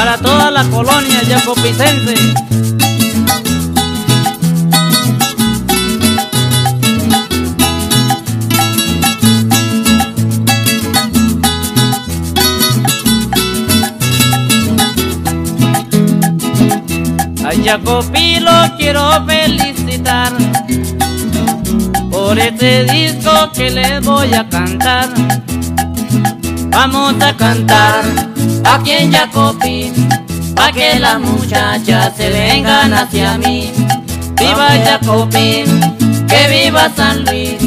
para toda la colonia yacopicense. A Jacopi lo quiero felicitar por este disco que les voy a cantar. Vamos a cantar aquí en Jacopi, pa' que las muchachas se vengan hacia mí. Viva Jacopi, que viva San Luis,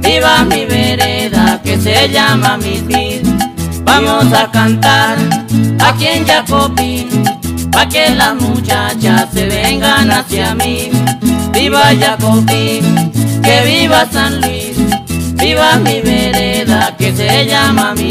viva mi vereda que se llama Misil. Vamos a cantar aquí en Jacopi, pa' que las muchachas se vengan hacia mí. Viva Jacopi, que viva San Luis, viva mi vereda que se llama Misil.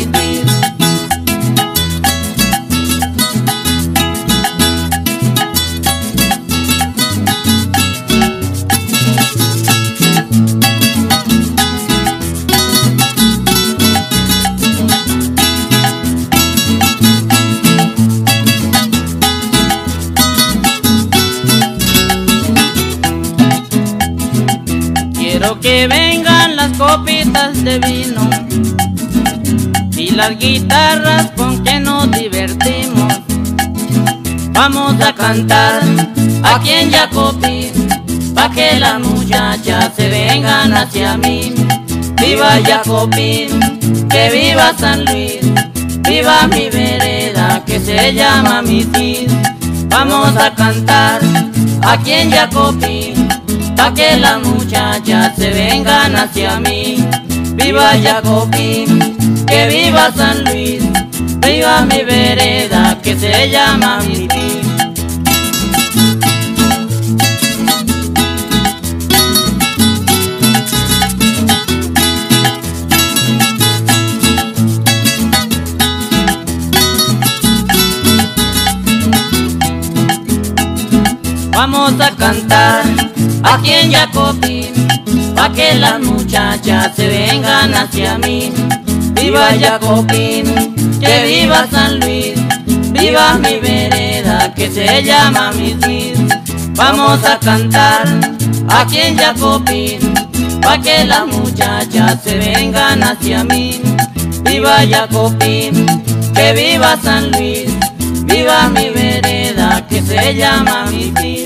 Quiero que vengan las copitas de vino y las guitarras con que nos divertimos. Vamos a cantar aquí en Jacopi, pa' que las muchachas se vengan hacia mí. Viva Jacopi, que viva San Luis, viva mi vereda que se llama Misil. Vamos a cantar aquí en Jacopi, pa' que las muchachas hacia mí. Viva Jacopi, que viva San Luis, viva mi vereda que se llama Misil. Vamos a cantar aquí en Jacopi, pa' que las muchachas se vengan hacia mí. Viva Jacopi, que viva San Luis, viva mi vereda que se llama Misil. Vamos a cantar aquí en Jacopi, pa' que las muchachas se vengan hacia mí. Viva Jacopi, que viva San Luis, viva mi vereda que se llama Misil.